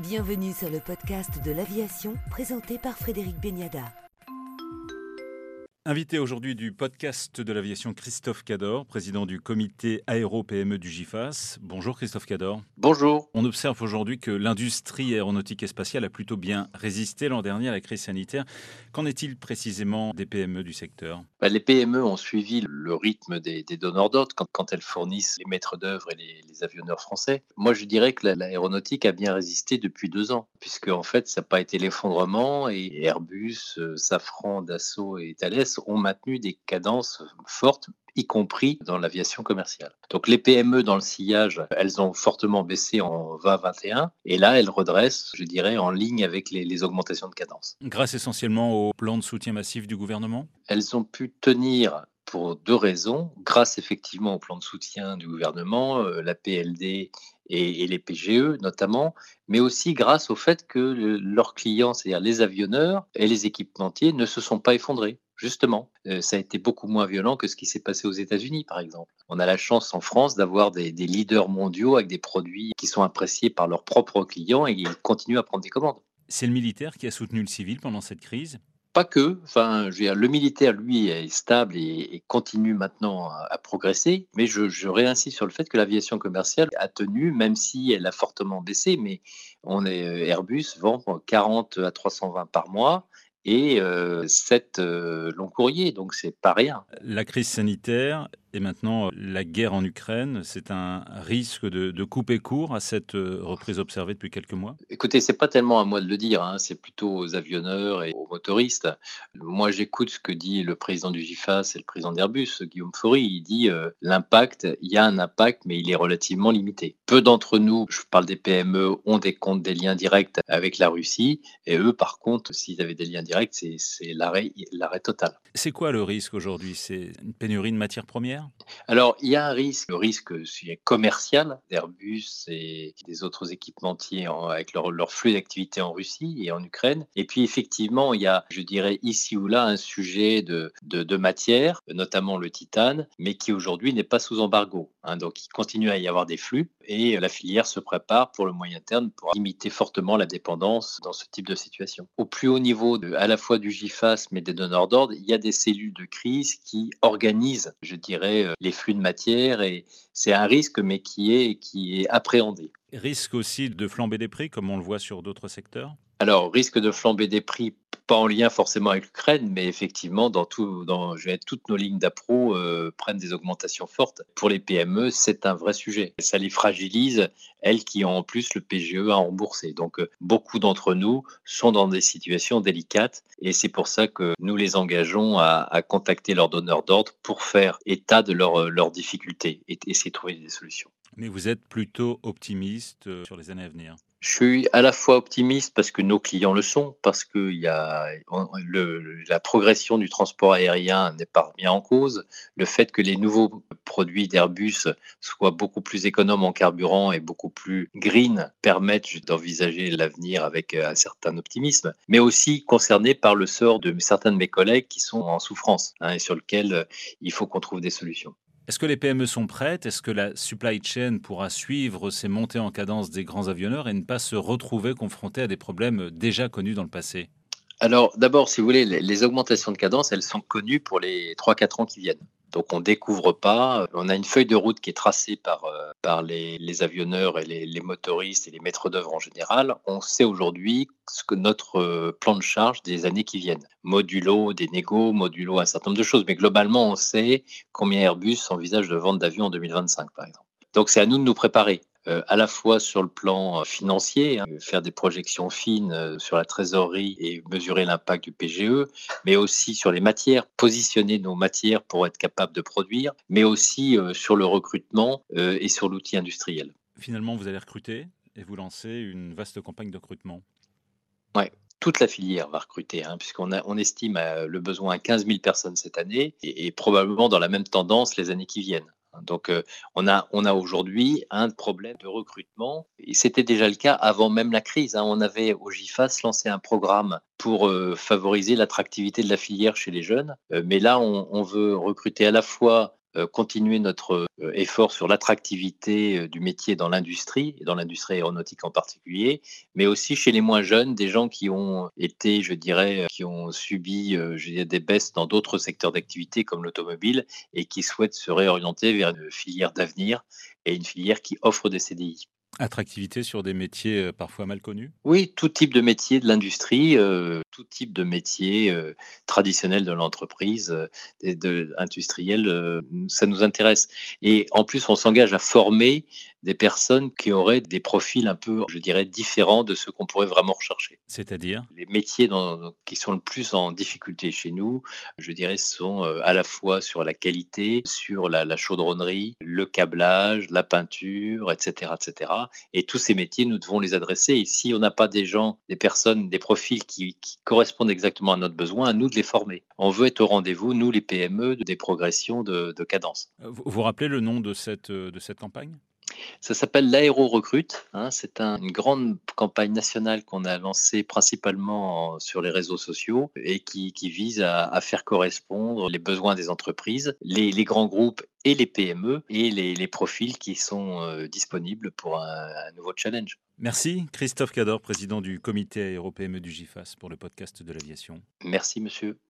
Bienvenue sur le podcast de l'aviation présenté par Frédéric Beniada. Invité aujourd'hui du podcast de l'aviation Christophe Cador, président du comité aéro-PME du GIFAS. Bonjour Christophe Cador. Bonjour. On observe aujourd'hui que l'industrie aéronautique et spatiale a plutôt bien résisté l'an dernier à la crise sanitaire. Qu'en est-il précisément des PME du secteur? Bah, Les PME ont suivi le rythme des, donneurs d'ordre quand, elles fournissent les maîtres d'œuvre et les, avionneurs français. Moi, je dirais que l'aéronautique a bien résisté depuis deux ans, puisque en fait, ça n'a pas été l'effondrement et Airbus, euh, Safran, Dassault et Thales ont maintenu des cadences fortes y compris dans l'aviation commerciale. Donc les PME dans le sillage, elles ont fortement baissé en 2021 et là elles redressent, je dirais, en ligne avec les, les, augmentations de cadence. Grâce essentiellement au plan de soutien massif du gouvernement? Elles ont pu tenir pour deux raisons, grâce effectivement au plan de soutien du gouvernement, euh, la PLD et, les PGE notamment, mais aussi grâce au fait que leurs clients, c'est-à-dire les avionneurs et les équipementiers, ne se sont pas effondrés. Justement, euh, ça a été beaucoup moins violent que ce qui s'est passé aux États-Unis, par exemple. On a la chance en France d'avoir des, des, leaders mondiaux avec des produits qui sont appréciés par leurs propres clients et ils continuent à prendre des commandes. C'est le militaire qui a soutenu le civil pendant cette crise? Pas que. Enfin, je veux dire, le militaire, lui, est stable et, continue maintenant à, progresser. Mais je, je, réinsiste sur le fait que l'aviation commerciale a tenu, même si elle a fortement baissé. Mais on est euh, Airbus vend 40 à 320 par mois et euh, 7 euh, longs courriers, donc c'est pas rien. La crise sanitaire et maintenant, la guerre en Ukraine, c'est un risque de, couper court à cette euh, reprise observée depuis quelques mois? Écoutez, c'est pas tellement à moi de le dire, hein, c'est plutôt aux avionneurs et aux motoristes. Moi, j'écoute ce que dit le président du GIFAS et le président d'Airbus, Guillaume Faury. Il dit euh, l'impact, il y a un impact, mais il est relativement limité. Peu d'entre nous, je parle des PME, ont des comptes, des liens directs avec la Russie, et eux, par contre, s'ils avaient des liens directs, c'est l'arrêt total. C'est quoi le risque aujourd'hui? C'est une pénurie de matières premières? Alors, il y a un risque, le risque commercial d'Airbus et des autres équipementiers avec leur, flux d'activité en Russie et en Ukraine. Et puis, effectivement, il y a, je dirais, ici ou là, un sujet de, matière, notamment le titane, mais qui aujourd'hui n'est pas sous embargo. Hein. donc, il continue à y avoir des flux et la filière se prépare pour le moyen terme pour limiter fortement la dépendance dans ce type de situation. Au plus haut niveau, à la fois du GIFAS, mais des donneurs d'ordre, il y a des cellules de crise qui organisent, je dirais, euh, les flux de matière et c'est un risque mais qui est, qui est appréhendé. Risque aussi de flamber des prix comme on le voit sur d'autres secteurs? Alors, risque de flamber des prix, pas en lien forcément avec l'Ukraine, mais effectivement, dans, toutes nos lignes d'appro euh, prennent des augmentations fortes. Pour les PME, c'est un vrai sujet. Ça les fragilise, elles qui ont en plus le PGE à rembourser. Donc, euh, beaucoup d'entre nous sont dans des situations délicates et c'est pour ça que nous les engageons à, contacter leurs donneurs d'ordre pour faire état de leurs leur difficultés et essayer de trouver des solutions. Mais vous êtes plutôt optimiste euh, sur les années à venir? Je suis à la fois optimiste parce que nos clients le sont, parce que la progression du transport aérien n'est pas bien en cause, le fait que les nouveaux produits d'Airbus soient beaucoup plus économes en carburant et beaucoup plus green permettent d'envisager l'avenir avec euh, un certain optimisme, mais aussi concerné par le sort de certains de mes collègues qui sont en souffrance hein, et sur lequel euh, il faut qu'on trouve des solutions. Est-ce que les PME sont prêtes? Est-ce que la supply chain pourra suivre ces montées en cadence des grands avionneurs et ne pas se retrouver confronté à des problèmes déjà connus dans le passé? Alors d'abord, si vous voulez, les augmentations de cadence, elles sont connues pour les 3-4 ans qui viennent. Donc on découvre pas. On a une feuille de route qui est tracée par, euh, les, avionneurs et les, motoristes et les maîtres d'œuvre en général. On sait aujourd'hui ce que notre euh, plan de charge des années qui viennent. Modulo des négos, modulo un certain nombre de choses. Mais globalement, on sait combien Airbus envisage de vendre d'avions en 2025, par exemple. Donc c'est à nous de nous préparer. Euh, à la fois sur le plan euh, financier, hein, faire des projections fines euh, sur la trésorerie et mesurer l'impact du PGE, mais aussi sur les matières, positionner nos matières pour être capable de produire, mais aussi sur le recrutement et sur l'outil industriel. Finalement, vous allez recruter et vous lancez une vaste campagne de recrutement. Oui, toute la filière va recruter, hein, puisqu'on on estime le besoin à 15 000 personnes cette année et, probablement dans la même tendance les années qui viennent. Donc, euh, on a, on a aujourd'hui un problème de recrutement. Et c'était déjà le cas avant même la crise. Hein. On avait au GIFAS lancé un programme pour euh, favoriser l'attractivité de la filière chez les jeunes. Euh, mais là, on, veut recruter à la fois continuer notre euh, effort sur l'attractivité euh, du métier dans l'industrie, et dans l'industrie aéronautique en particulier, mais aussi chez les moins jeunes, des gens qui ont été, je dirais, qui ont subi des baisses dans d'autres secteurs d'activité comme l'automobile et qui souhaitent se réorienter vers une filière d'avenir et une filière qui offre des CDI. Attractivité sur des métiers parfois mal connus? Oui, tout type de métier de l'industrie, tout type de métier traditionnel de l'entreprise, de, industriel, ça nous intéresse. Et en plus, on s'engage à former des personnes qui auraient des profils un peu, je dirais, différents de ceux qu'on pourrait vraiment rechercher. C'est-à-dire? Les métiers qui sont le plus en difficulté chez nous, je dirais, sont à la fois sur la qualité, sur la, chaudronnerie, le câblage, la peinture, etc., etc. Et tous ces métiers, nous devons les adresser. Et si on n'a pas des gens, des personnes, des profils qui, correspondent exactement à notre besoin, à nous de les former. On veut être au rendez-vous, nous les PME, des progressions de, cadence. Vous, vous rappelez le nom de cette, de cette campagne? Ça s'appelle l'aéro-recrute. Hein. c'est une grande campagne nationale qu'on a lancée principalement sur les réseaux sociaux et qui, vise à, faire correspondre les besoins des entreprises, les, grands groupes et les PME et les, profils qui sont euh, disponibles pour un, un, nouveau challenge. Merci Christophe Cador, président du comité aéro-PME du GIFAS pour le podcast de l'aviation. Merci monsieur.